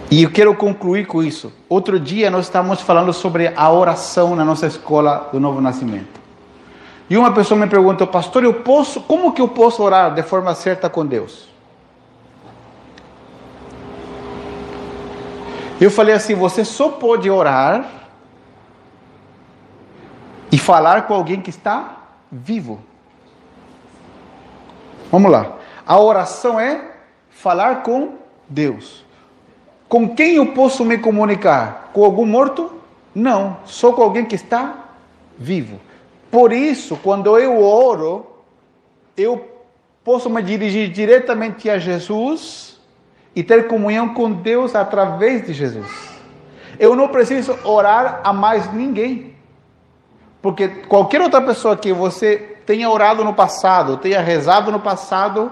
E eu quero concluir com isso. Outro dia nós estávamos falando sobre a oração na nossa escola do Novo Nascimento. E uma pessoa me perguntou, pastor, eu posso, como que eu posso orar de forma certa com Deus? Eu falei assim, você só pode orar e falar com alguém que está vivo. Vamos lá. A oração é falar com Deus. Com quem eu posso me comunicar? Com algum morto? Não, só com alguém que está vivo. Por isso, quando eu oro, eu posso me dirigir diretamente a Jesus e ter comunhão com Deus através de Jesus. Eu não preciso orar a mais ninguém. Porque qualquer outra pessoa que você tenha orado no passado, tenha rezado no passado,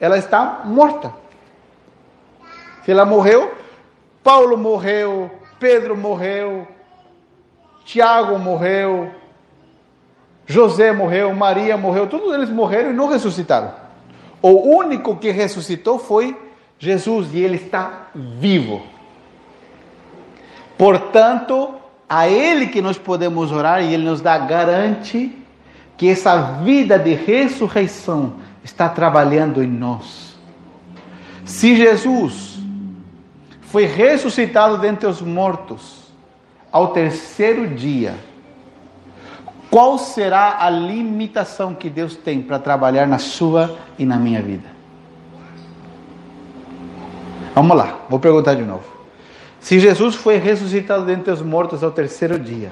ela está morta. Se ela morreu, Paulo morreu, Pedro morreu, Tiago morreu, José morreu, Maria morreu, todos eles morreram e não ressuscitaram. O único que ressuscitou foi Jesus e ele está vivo. Portanto, a ele que nós podemos orar e ele nos dá garante que essa vida de ressurreição está trabalhando em nós. Se Jesus foi ressuscitado dentre os mortos ao terceiro dia, qual será a limitação que Deus tem para trabalhar na sua e na minha vida? Vamos lá, vou perguntar de novo. Se Jesus foi ressuscitado dentre os mortos ao terceiro dia,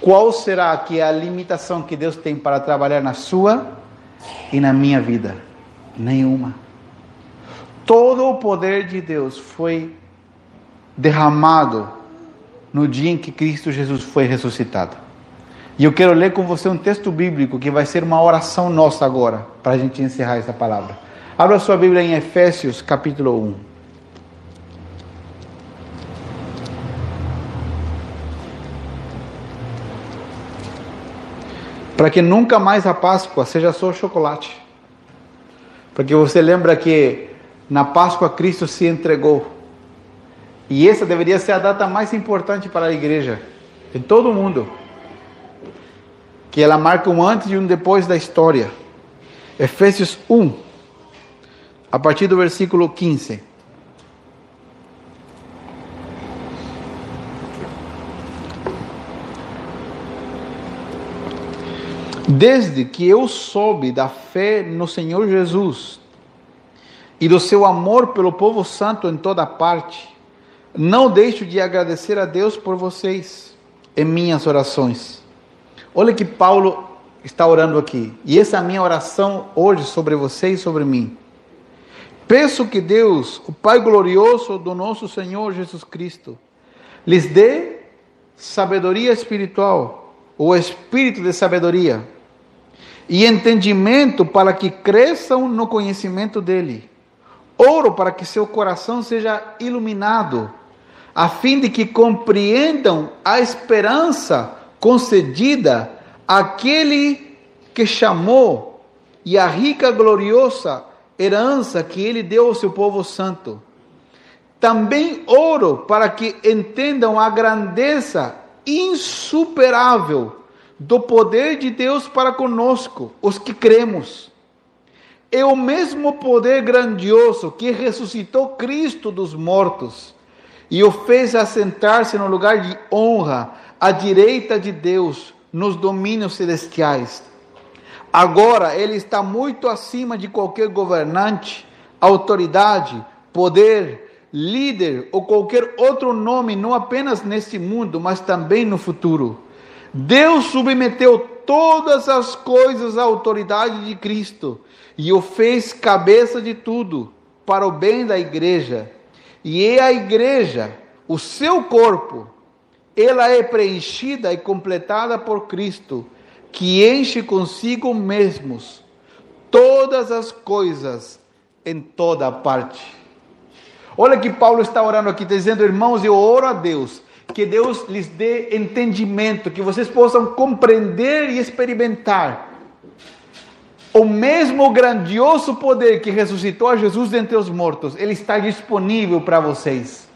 qual será que é a limitação que Deus tem para trabalhar na sua e na minha vida? Nenhuma. Todo o poder de Deus foi derramado no dia em que Cristo Jesus foi ressuscitado. E eu quero ler com você um texto bíblico que vai ser uma oração nossa agora, para a gente encerrar essa palavra. Abra sua Bíblia em Efésios, capítulo 1. Para que nunca mais a Páscoa seja só chocolate. Porque você lembra que na Páscoa Cristo se entregou. E essa deveria ser a data mais importante para a igreja, em todo o mundo. Que ela marca um antes e um depois da história. Efésios 1, a partir do versículo 15. Desde que eu soube da fé no Senhor Jesus e do seu amor pelo povo santo em toda parte, não deixo de agradecer a Deus por vocês em minhas orações. Olha que Paulo está orando aqui. E essa é a minha oração hoje sobre vocês e sobre mim. Peço que Deus, o Pai glorioso do nosso Senhor Jesus Cristo, lhes dê sabedoria espiritual, o espírito de sabedoria e entendimento para que cresçam no conhecimento dele. Ouro para que seu coração seja iluminado, a fim de que compreendam a esperança concedida àquele que chamou e a rica gloriosa herança que ele deu ao seu povo santo. Também ouro para que entendam a grandeza insuperável do poder de Deus para conosco, os que cremos. É o mesmo poder grandioso que ressuscitou Cristo dos mortos e o fez assentar-se no lugar de honra à direita de Deus nos domínios celestiais. Agora ele está muito acima de qualquer governante, autoridade, poder, líder ou qualquer outro nome, não apenas neste mundo, mas também no futuro. Deus submeteu todas as coisas à autoridade de Cristo e o fez cabeça de tudo para o bem da igreja. E é a igreja, o seu corpo, ela é preenchida e completada por Cristo, que enche consigo mesmos todas as coisas em toda parte. Olha que Paulo está orando aqui, dizendo, irmãos, eu oro a Deus que Deus lhes dê entendimento, que vocês possam compreender e experimentar o mesmo grandioso poder que ressuscitou a Jesus dentre os mortos, ele está disponível para vocês.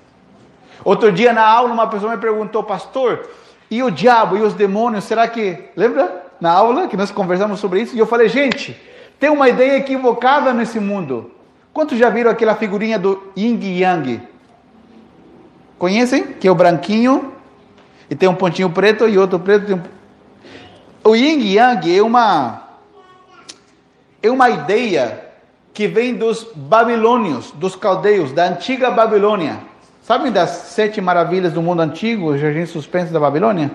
Outro dia na aula, uma pessoa me perguntou, pastor, e o diabo e os demônios, será que. Lembra? Na aula que nós conversamos sobre isso? E eu falei, gente, tem uma ideia equivocada nesse mundo. Quantos já viram aquela figurinha do Yin Yang? Conhecem? Que é o branquinho e tem um pontinho preto e outro preto. Um... O Yin Yang é uma é uma ideia que vem dos babilônios, dos caldeus, da antiga Babilônia. Sabem das sete maravilhas do mundo antigo, o jardim suspenso da Babilônia?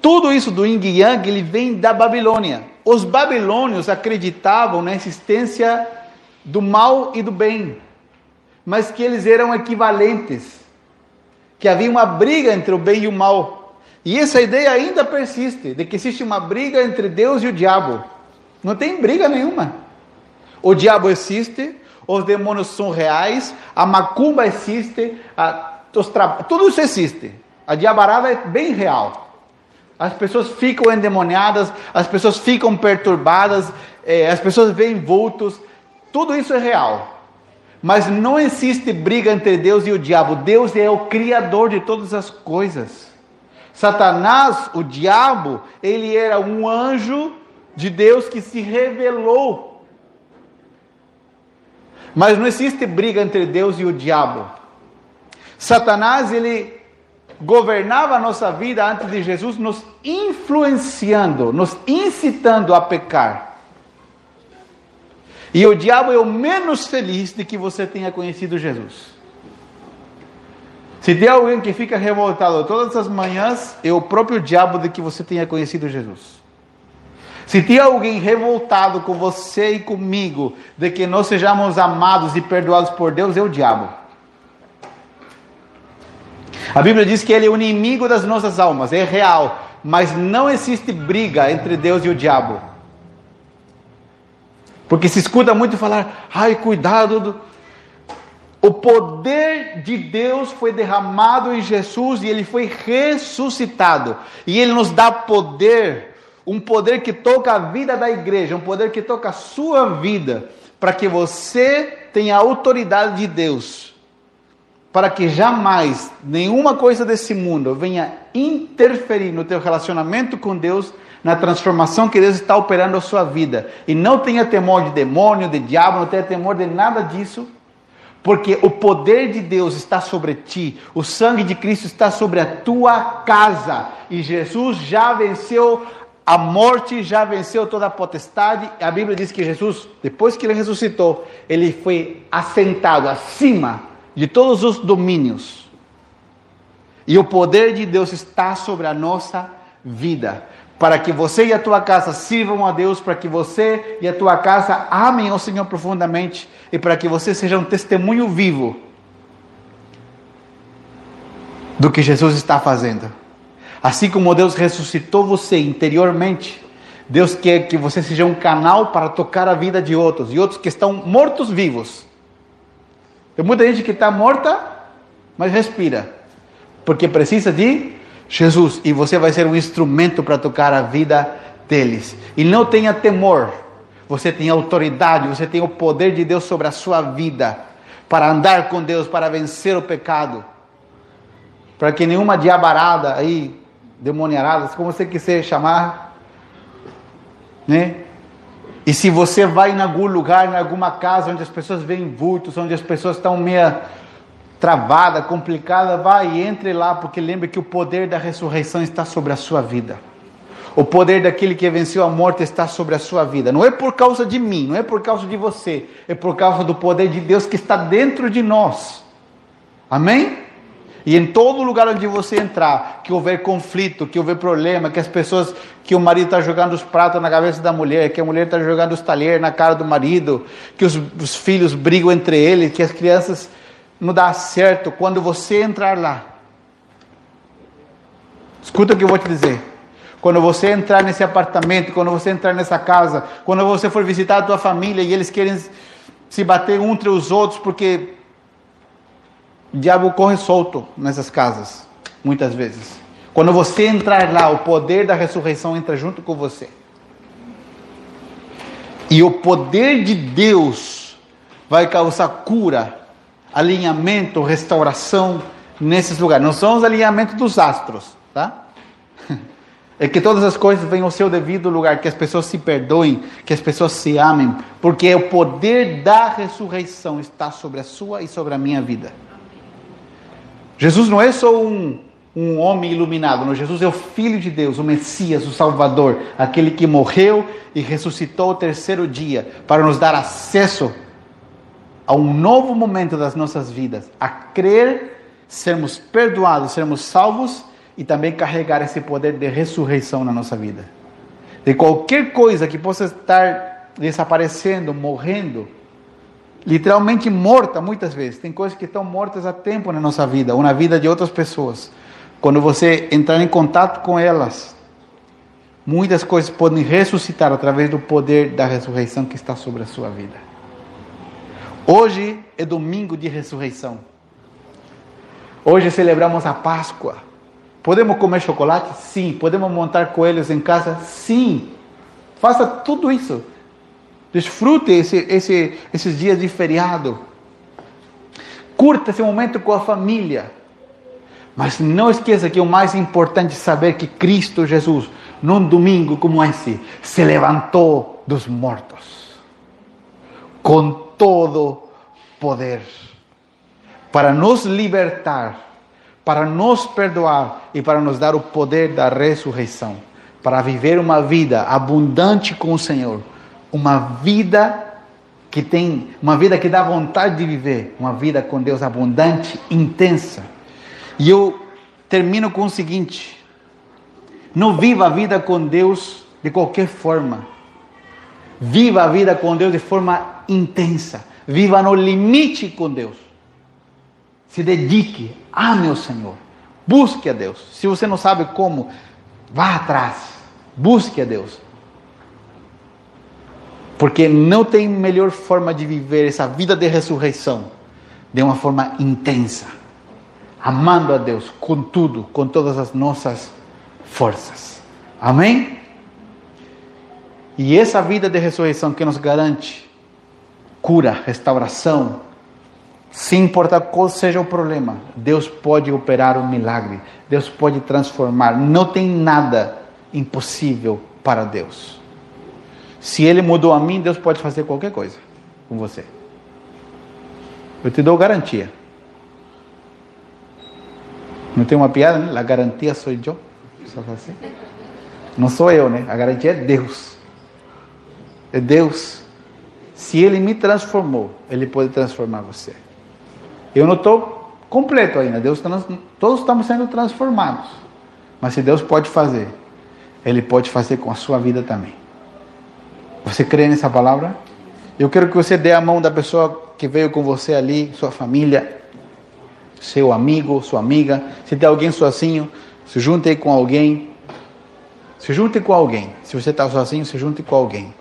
Tudo isso do Yin Yang ele vem da Babilônia. Os babilônios acreditavam na existência do mal e do bem, mas que eles eram equivalentes que havia uma briga entre o bem e o mal. E essa ideia ainda persiste, de que existe uma briga entre Deus e o diabo. Não tem briga nenhuma. O diabo existe, os demônios são reais, a macumba existe, a, tra... tudo isso existe. A diabarada é bem real. As pessoas ficam endemoniadas, as pessoas ficam perturbadas, eh, as pessoas veem vultos, tudo isso é real. Mas não existe briga entre Deus e o diabo. Deus é o criador de todas as coisas. Satanás, o diabo, ele era um anjo de Deus que se revelou. Mas não existe briga entre Deus e o diabo. Satanás, ele governava a nossa vida antes de Jesus, nos influenciando, nos incitando a pecar. E o diabo é o menos feliz de que você tenha conhecido Jesus. Se tem alguém que fica revoltado todas as manhãs, é o próprio diabo de que você tenha conhecido Jesus. Se tem alguém revoltado com você e comigo de que nós sejamos amados e perdoados por Deus, é o diabo. A Bíblia diz que ele é o inimigo das nossas almas, é real, mas não existe briga entre Deus e o diabo. Porque se escuta muito falar, ai, cuidado. Do... O poder de Deus foi derramado em Jesus e ele foi ressuscitado. E ele nos dá poder, um poder que toca a vida da igreja, um poder que toca a sua vida, para que você tenha a autoridade de Deus para que jamais nenhuma coisa desse mundo venha interferir no teu relacionamento com Deus, na transformação que Deus está operando na sua vida. E não tenha temor de demônio, de diabo, não tenha temor de nada disso, porque o poder de Deus está sobre ti, o sangue de Cristo está sobre a tua casa, e Jesus já venceu a morte, já venceu toda a potestade. A Bíblia diz que Jesus, depois que ele ressuscitou, ele foi assentado acima de todos os domínios. E o poder de Deus está sobre a nossa vida. Para que você e a tua casa sirvam a Deus, para que você e a tua casa amem ao Senhor profundamente e para que você seja um testemunho vivo do que Jesus está fazendo. Assim como Deus ressuscitou você interiormente, Deus quer que você seja um canal para tocar a vida de outros e outros que estão mortos vivos tem muita gente que está morta, mas respira, porque precisa de Jesus e você vai ser um instrumento para tocar a vida deles. E não tenha temor, você tem autoridade, você tem o poder de Deus sobre a sua vida para andar com Deus, para vencer o pecado, para que nenhuma diabarada aí, demoniarada, como você quiser chamar, né? E se você vai em algum lugar, em alguma casa onde as pessoas veem vultos, onde as pessoas estão meio travada, complicada, vai e entre lá, porque lembre que o poder da ressurreição está sobre a sua vida. O poder daquele que venceu a morte está sobre a sua vida. Não é por causa de mim, não é por causa de você, é por causa do poder de Deus que está dentro de nós. Amém? E em todo lugar onde você entrar, que houver conflito, que houver problema, que as pessoas, que o marido está jogando os pratos na cabeça da mulher, que a mulher está jogando os talheres na cara do marido, que os, os filhos brigam entre eles, que as crianças não dá certo, quando você entrar lá, escuta o que eu vou te dizer. Quando você entrar nesse apartamento, quando você entrar nessa casa, quando você for visitar a tua família e eles querem se bater um entre os outros porque o diabo corre solto nessas casas, muitas vezes. Quando você entrar lá, o poder da ressurreição entra junto com você. E o poder de Deus vai causar cura, alinhamento, restauração nesses lugares. Não são os alinhamentos dos astros, tá? É que todas as coisas venham ao seu devido lugar, que as pessoas se perdoem, que as pessoas se amem, porque o poder da ressurreição está sobre a sua e sobre a minha vida. Jesus não é só um, um homem iluminado, não. Jesus é o Filho de Deus, o Messias, o Salvador, aquele que morreu e ressuscitou o terceiro dia para nos dar acesso a um novo momento das nossas vidas, a crer, sermos perdoados, sermos salvos e também carregar esse poder de ressurreição na nossa vida. De qualquer coisa que possa estar desaparecendo, morrendo, literalmente morta muitas vezes. Tem coisas que estão mortas há tempo na nossa vida, ou na vida de outras pessoas. Quando você entrar em contato com elas, muitas coisas podem ressuscitar através do poder da ressurreição que está sobre a sua vida. Hoje é domingo de ressurreição. Hoje celebramos a Páscoa. Podemos comer chocolate? Sim. Podemos montar coelhos em casa? Sim. Faça tudo isso. Desfrute esse, esse, esses dias de feriado. Curta esse momento com a família. Mas não esqueça que o mais importante é saber que Cristo Jesus, num domingo como esse, se levantou dos mortos com todo poder. Para nos libertar, para nos perdoar e para nos dar o poder da ressurreição, para viver uma vida abundante com o Senhor. Uma vida que tem, uma vida que dá vontade de viver, uma vida com Deus abundante, intensa. E eu termino com o seguinte: não viva a vida com Deus de qualquer forma. Viva a vida com Deus de forma intensa. Viva no limite com Deus. Se dedique, ame o Senhor. Busque a Deus. Se você não sabe como, vá atrás. Busque a Deus. Porque não tem melhor forma de viver essa vida de ressurreição de uma forma intensa, amando a Deus com tudo, com todas as nossas forças. Amém? E essa vida de ressurreição que nos garante cura, restauração, sem importar qual seja o problema, Deus pode operar um milagre, Deus pode transformar. Não tem nada impossível para Deus. Se Ele mudou a mim, Deus pode fazer qualquer coisa com você. Eu te dou garantia. Não tem uma piada, né? A garantia sou eu. Assim. Não sou eu, né? A garantia é Deus. É Deus. Se Ele me transformou, Ele pode transformar você. Eu não estou completo ainda. Deus, todos estamos sendo transformados. Mas se Deus pode fazer, Ele pode fazer com a sua vida também. Você crê nessa palavra? Eu quero que você dê a mão da pessoa que veio com você ali, sua família, seu amigo, sua amiga. Se tem alguém sozinho, se junte com alguém. Se junte com alguém. Se você está sozinho, se junte com alguém.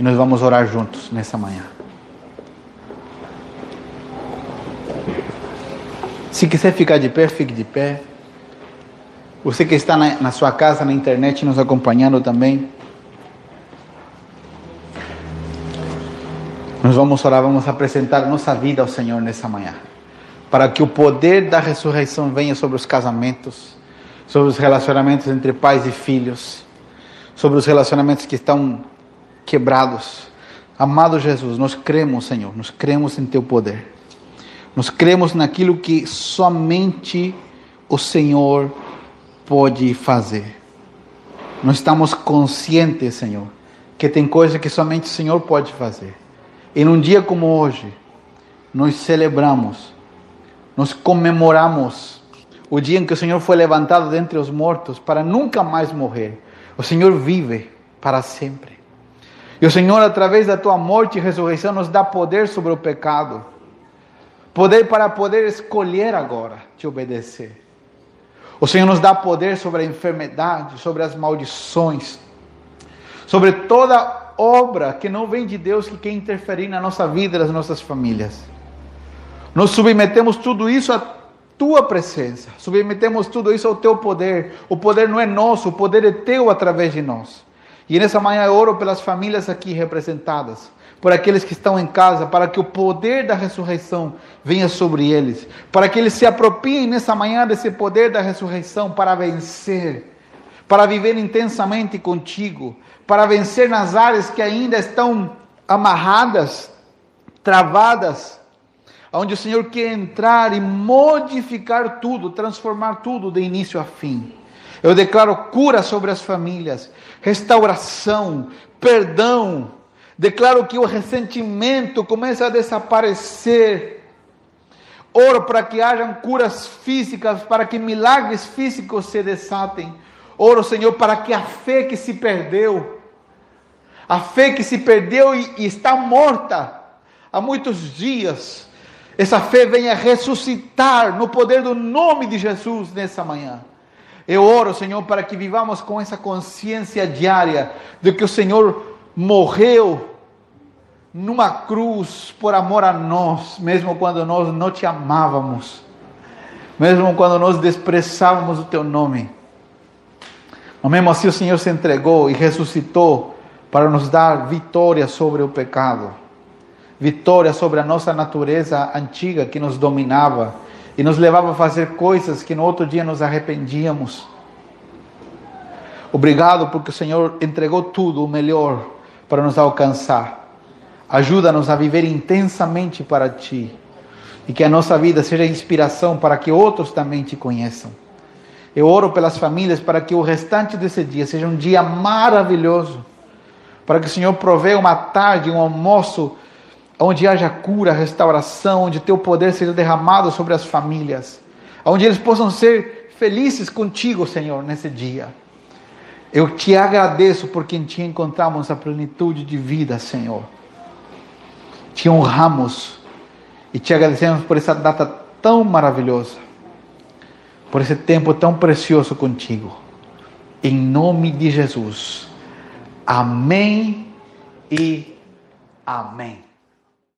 E nós vamos orar juntos nessa manhã. Se quiser ficar de pé, fique de pé. Você que está na, na sua casa, na internet, nos acompanhando também. Nós vamos orar, vamos apresentar nossa vida ao Senhor nessa manhã. Para que o poder da ressurreição venha sobre os casamentos, sobre os relacionamentos entre pais e filhos, sobre os relacionamentos que estão quebrados. Amado Jesus, nós cremos, Senhor, nós cremos em Teu poder. Nós cremos naquilo que somente o Senhor pode fazer. Nós estamos conscientes, Senhor, que tem coisa que somente o Senhor pode fazer. E num dia como hoje, nós celebramos, nós comemoramos o dia em que o Senhor foi levantado dentre os mortos para nunca mais morrer. O Senhor vive para sempre. E o Senhor, através da tua morte e ressurreição, nos dá poder sobre o pecado. Poder para poder escolher agora te obedecer. O Senhor nos dá poder sobre a enfermidade, sobre as maldições, sobre toda obra que não vem de Deus que quer interferir na nossa vida e nas nossas famílias. Nós submetemos tudo isso à tua presença, submetemos tudo isso ao teu poder. O poder não é nosso, o poder é teu através de nós. E nessa manhã eu oro pelas famílias aqui representadas, por aqueles que estão em casa, para que o poder da ressurreição venha sobre eles, para que eles se apropriem nessa manhã desse poder da ressurreição para vencer, para viver intensamente contigo, para vencer nas áreas que ainda estão amarradas, travadas, onde o Senhor quer entrar e modificar tudo, transformar tudo de início a fim. Eu declaro cura sobre as famílias, restauração, perdão. Declaro que o ressentimento começa a desaparecer. Oro para que hajam curas físicas, para que milagres físicos se desatem. Oro, Senhor, para que a fé que se perdeu, a fé que se perdeu e, e está morta há muitos dias, essa fé venha ressuscitar no poder do nome de Jesus nessa manhã. Eu oro, Senhor, para que vivamos com essa consciência diária de que o Senhor morreu numa cruz por amor a nós, mesmo quando nós não te amávamos, mesmo quando nós desprezávamos o teu nome. Mas mesmo assim o Senhor se entregou e ressuscitou para nos dar vitória sobre o pecado, vitória sobre a nossa natureza antiga que nos dominava e nos levava a fazer coisas que no outro dia nos arrependíamos. Obrigado porque o Senhor entregou tudo o melhor para nos alcançar. Ajuda-nos a viver intensamente para Ti e que a nossa vida seja inspiração para que outros também Te conheçam. Eu oro pelas famílias para que o restante desse dia seja um dia maravilhoso para que o Senhor provê uma tarde, um almoço, onde haja cura, restauração, onde teu poder seja derramado sobre as famílias, onde eles possam ser felizes contigo, Senhor, nesse dia. Eu te agradeço porque em Ti encontramos a plenitude de vida, Senhor. Te honramos e te agradecemos por essa data tão maravilhosa, por esse tempo tão precioso contigo. Em nome de Jesus. Amém e amém.